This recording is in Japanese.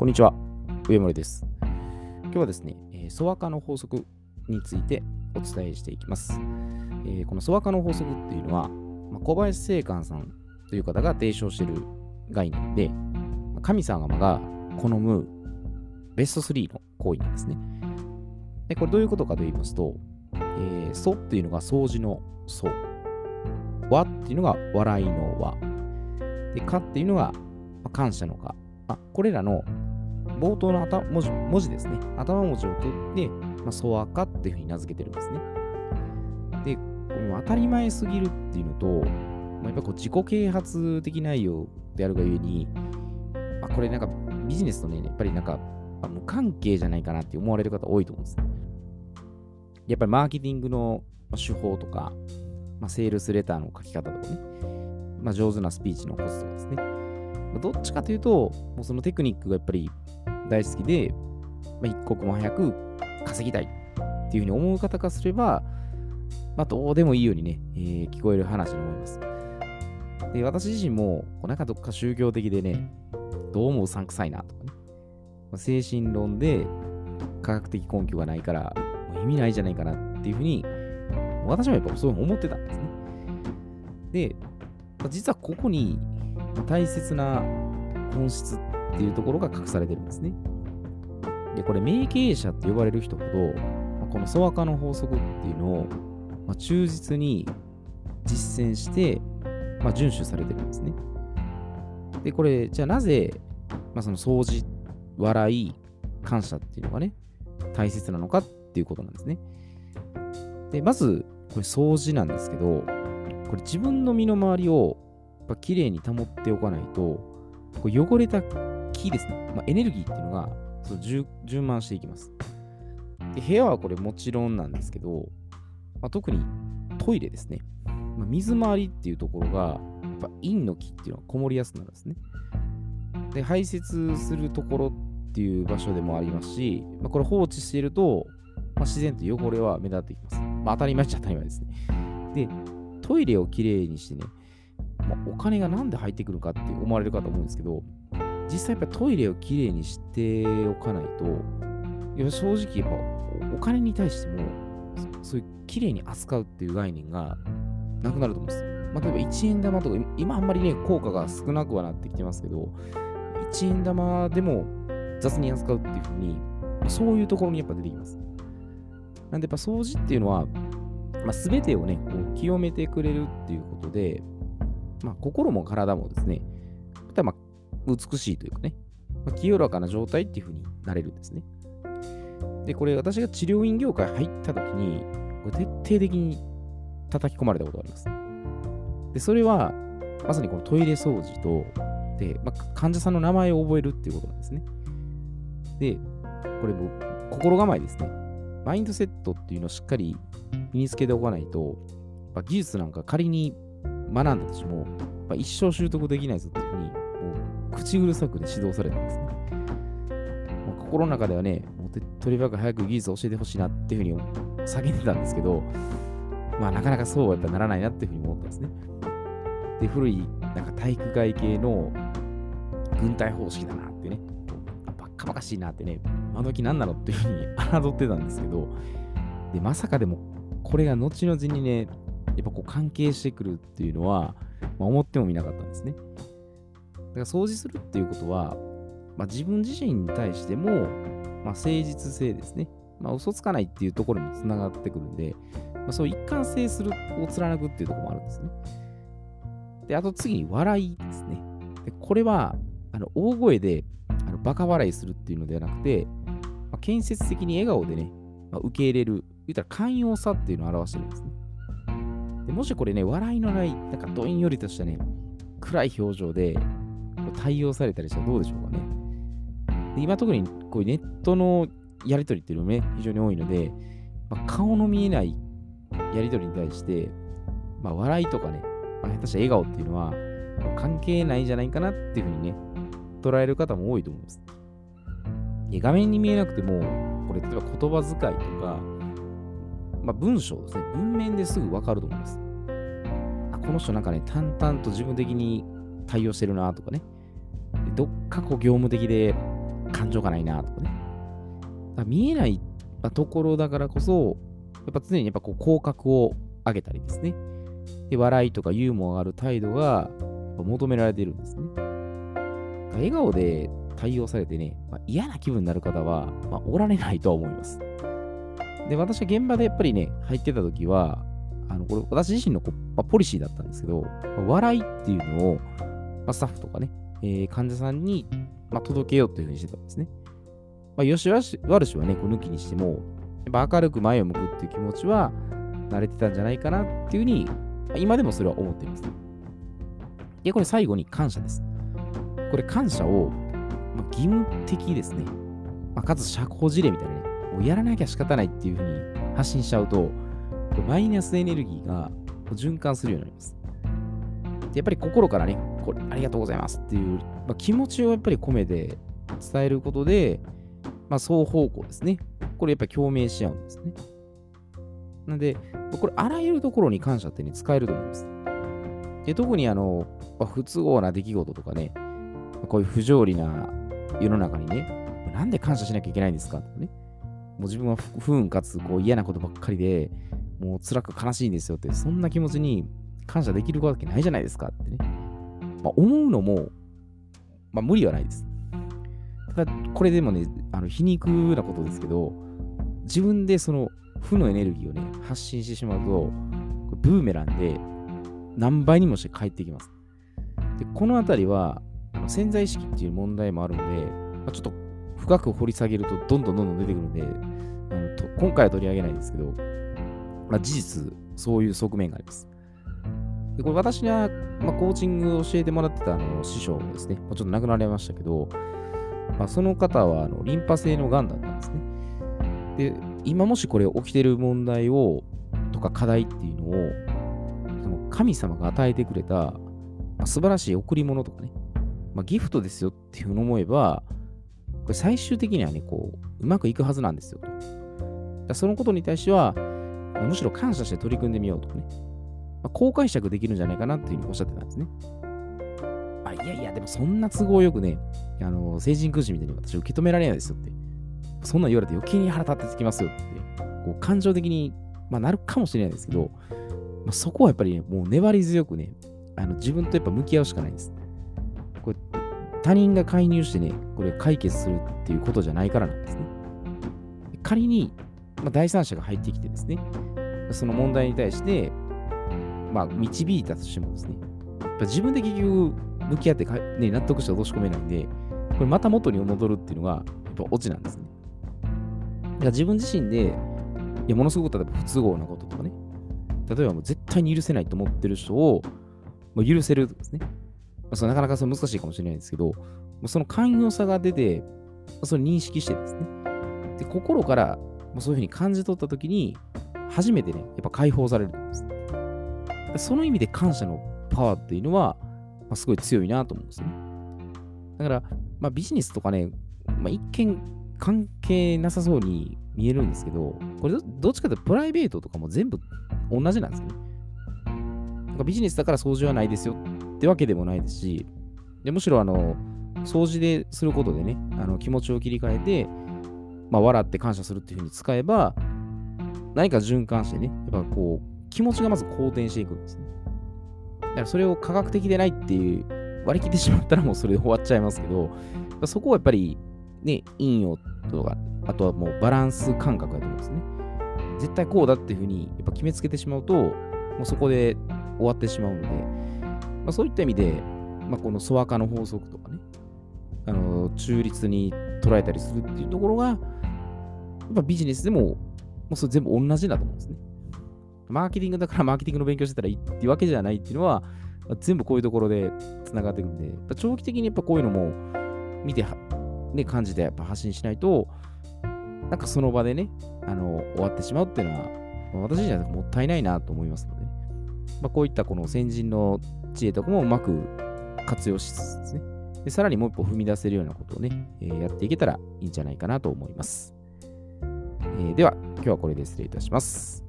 こんにちは、上森です。今日はですね、えーソワカの法則についてお伝えしていきます。えーこのソワカの法則っていうのは、まあ小林正観さんという方が提唱している概念で、神様が好むベスト3の行為なんですね。で、これどういうことかと言いますと、えー、ソっていうのが掃除のソ、和っていうのが笑いの和、で、かっていうのが感謝のか、これらの冒頭の頭文字文字ですね。頭文字を取って、まあ、ソワカっていうふうに名付けてるんですね。で、この当たり前すぎるっていうのと、まあ、やっぱこう自己啓発的内容であるがゆえに、まあ、これなんかビジネスとね、やっぱりなんかあ無関係じゃないかなって思われる方多いと思うんです。やっぱりマーケティングの手法とか、まあ、セールスレターの書き方とかね、まあ、上手なスピーチのコツとかですね。どっちかというと、もうそのテクニックがやっぱり大好きで、まあ、一刻も早く稼ぎたいっていうふうに思う方からすれば、まあ、どうでもいいようにね、えー聞こえる話に思います。で、私自身も、こうなんかどっか宗教的でね、どうもうさんくさいなとかね、まあ精神論で科学的根拠がないから、もう意味ないじゃないかなっていうふうに、私もやっぱそう思ってたんですね。で、まあ実はここに大切な本質っていうところが隠されてるんですね。で、これ、名経営者って呼ばれる人ほど、このソワカの法則っていうのを、ま忠実に実践して、まあ、遵守されてるんですね。で、これ、じゃあなぜ、まあ、その掃除、笑い、感謝っていうのがね、大切なのかっていうことなんですね。で、まず、これ掃除なんですけど、これ自分の身の回りをぱ綺麗に保っておかないと、こう汚れた気ですね、まあ、エネルギーっていうのがそう充満していきます。で部屋はこれもちろんなんですけど、まあ、特にトイレですね。まあ、水回りっていうところが、やっぱ陰の気っていうのはこもりやすくなるんですね。で、排泄するところっていう場所でもありますし、まあ、これ放置していると、まあ、自然と汚れは目立ってきます。まあ、当たり前っちゃ当たり前ですね。で、トイレをきれいにしてね、まあ、お金がなんで入ってくるかって思われるかと思うんですけど、実際やっぱトイレをきれいにしておかないと、いや正直やっぱお金に対しても、そそういうきれいに扱うっていう概念がなくなると思うんです。まあ、例えば1円玉とか、今あんまりね、効果が少なくはなってきてますけど、1円玉でも雑に扱うっていうふうに、そういうところにやっぱ出てきます。なんでやっぱ掃除っていうのは、まあ、全てをね、こう清めてくれるっていうことで、まあ、心も体もですね、まあ美しいというかね、まあ、清らかな状態っていうふうになれるんですね。で、これ私が治療院業界入った時に、これ徹底的に叩き込まれたことがあります。で、それは、まさにこのトイレ掃除と、で、まあ、患者さんの名前を覚えるっていうことなんですね。で、これも心構えですね。マインドセットっていうのをしっかり身につけておかないと、まあ、技術なんか仮に学んだとしても、まあ、一生習得できないぞっていうふうに、もう口うるさくで指導されたんですね。まあ、心の中ではね、もう手っ取り早く早く技術を教えてほしいなっていうふうに叫んでたんですけど、まあなかなかそうはやっぱならないなっていうふうに思ったんですね。で、古いなんか体育会系の軍隊方式だなってね、あバッカバカしいなってね、今時何なのっていうふうに侮ってたんですけど、で、まさかでもこれが後々にね、やっぱこう関係してくるっていうのは、まあ、思ってもみなかったんですね。だから掃除するっていうことは、まあ、自分自身に対しても、まあ、誠実性ですね。まあ、嘘つかないっていうところにもつながってくるんで、まあ、そう一貫性するを貫くっていうところもあるんですね。で、あと次に笑いですね。でこれは、あの大声であのバカ笑いするっていうのではなくて、まあ、建設的に笑顔でね、まあ、受け入れる、言ったら寛容さっていうのを表してるんですね。でもしこれね、笑いのない、なんかどんよりとしたね、暗い表情で対応されたりしたらどうでしょうかね。で今特にこういうネットのやり取りっていうのもね、非常に多いので、まあ、顔の見えないやり取りに対して、まあ、笑いとかね、まあ、下手した笑顔っていうのは関係ないんじゃないかなっていうふうにね、捉える方も多いと思います。画面に見えなくても、これ例えば言葉遣いとか、まあ、文章ですね、文面ですぐわかると思います。あ、この人なんかね、淡々と自分的に対応してるなとかね、どっかこう業務的で、感情がないなとかね。だ見えないところだからこそ、やっぱ常にやっぱこう口角を上げたりですね。で、笑いとかユーモアがある態度が求められているんですね。笑顔で対応されてね、まあ、嫌な気分になる方は、まあ、おられないとは思います。で、私は現場でやっぱりね、入ってた時は、あのこれ私自身のこ、まあ、ポリシーだったんですけど、まあ、笑いっていうのを、まあ、スタッフとかね、えー、患者さんに、ま、届けようというふうにしてたんですね。まあ、よし悪しはね、こう抜きにしても、やっぱ明るく前を向くっていう気持ちは慣れてたんじゃないかなっていうふうに、ま、今でもそれは思っています。で、これ最後に感謝です。これ感謝を、ま、義務的ですね。まあ、かつ社交辞令みたいなね、もうやらなきゃ仕方ないっていうふうに発信しちゃうと、マイナスエネルギーが循環するようになります。でやっぱり心からね、これありがとうございますっていう、まあ、気持ちをやっぱり込めて伝えることで、まあ、双方向ですね。これやっぱり共鳴し合うんですね。なので、これあらゆるところに感謝ってね、使えると思います。で特にあの、まあ、不都合な出来事とかね、こういう不条理な世の中にね、なんで感謝しなきゃいけないんですかとかね。もう自分は不運かつこう嫌なことばっかりで、もう辛く悲しいんですよって、そんな気持ちに感謝できるわけないじゃないですかってね。まあ、思うのも、まあ、無理はないです。ただ、これでもね、あの皮肉なことですけど、自分でその負のエネルギーをね、発信してしまうと、ブーメランで何倍にもして返ってきます。で、このあたりは、潜在意識っていう問題もあるので、まあ、ちょっと深く掘り下げるとどんどんどんどん出てくるんで、あのと今回は取り上げないんですけど、まあ、事実、そういう側面があります。でこれ私が、まあ、コーチングを教えてもらってたあの師匠ですね、まちょっと亡くなられましたけど、まあ、その方はあのリンパ性のがんだったんですね。で、今もしこれ起きてる問題を、とか課題っていうのを、その神様が与えてくれた、まあ、素晴らしい贈り物とかね、まあ、ギフトですよっていうふうに思えば、これ最終的にはね、こう、うまくいくはずなんですよと。そのことに対しては、むしろ感謝して取り組んでみようとかね、まあ、こう解釈できるんじゃないかなっていうふうにおっしゃってたんですね。あいやいや、でもそんな都合よくね、あの成人君子みたいに私受け止められないですよって。そんなん言われて余計に腹立ってつきますよって、こう感情的に、まあ、なるかもしれないですけど、まあ、そこはやっぱりね、もう粘り強くね、あの自分とやっぱ向き合うしかないです。他人が介入してね、これ解決するっていうことじゃないからなんですね。仮に、まあ、第三者が入ってきてですね、その問題に対して、まあ、導いたとしてもですね、やっぱ自分で結局向き合って、ね、納得して落とし込めないんで、これまた元に戻るっていうのが、やっぱオチなんですね。だから自分自身で、いや、ものすごく例えば不都合なこととかね、例えばもう絶対に許せないと思ってる人を、もう許せるとかですね。そなかなかそ難しいかもしれないんですけど、その寛容さが出て、それ認識してですね。で、心からそういうふうに感じ取ったときに、初めてね、やっぱ解放されるんです。その意味で感謝のパワーっていうのは、まあ、すごい強いなと思うんですよね。だから、まあ、ビジネスとかね、まあ、一見関係なさそうに見えるんですけど、これどっちかというとプライベートとかも全部同じなんですよね。ビジネスだから掃除はないですよってわけでもないですし、でむしろあの、掃除ですることでね、あの気持ちを切り替えて、まあ、笑って感謝するっていうふうに使えば、何か循環してね、やっぱこう、気持ちがまず好転していくんですね。だからそれを科学的でないっていう割り切ってしまったらもうそれで終わっちゃいますけど、そこはやっぱりね、陰陽とか、あとはもうバランス感覚だと思うんですね。絶対こうだっていうふうにやっぱ決めつけてしまうと、もうそこで終わってしまうので、まあ、そういった意味で、まあ、このソワカの法則とかね、あの中立に捉えたりするっていうところが、やっぱビジネスでも、もうそれ全部同じだと思うんですね。マーケティングだからマーケティングの勉強してたらいいっていうわけじゃないっていうのは、全部こういうところで繋がっていくんで、長期的にやっぱこういうのも見て、ね、感じてやっぱ発信しないと、なんかその場でね、あの、終わってしまうっていうのは、まあ、私自身はもったいないなと思いますので、ね、まあ、こういったこの先人の知恵とかもうまく活用しつつですね、でさらにもう一歩踏み出せるようなことをね、えー、やっていけたらいいんじゃないかなと思います。えー、では、今日はこれで失礼いたします。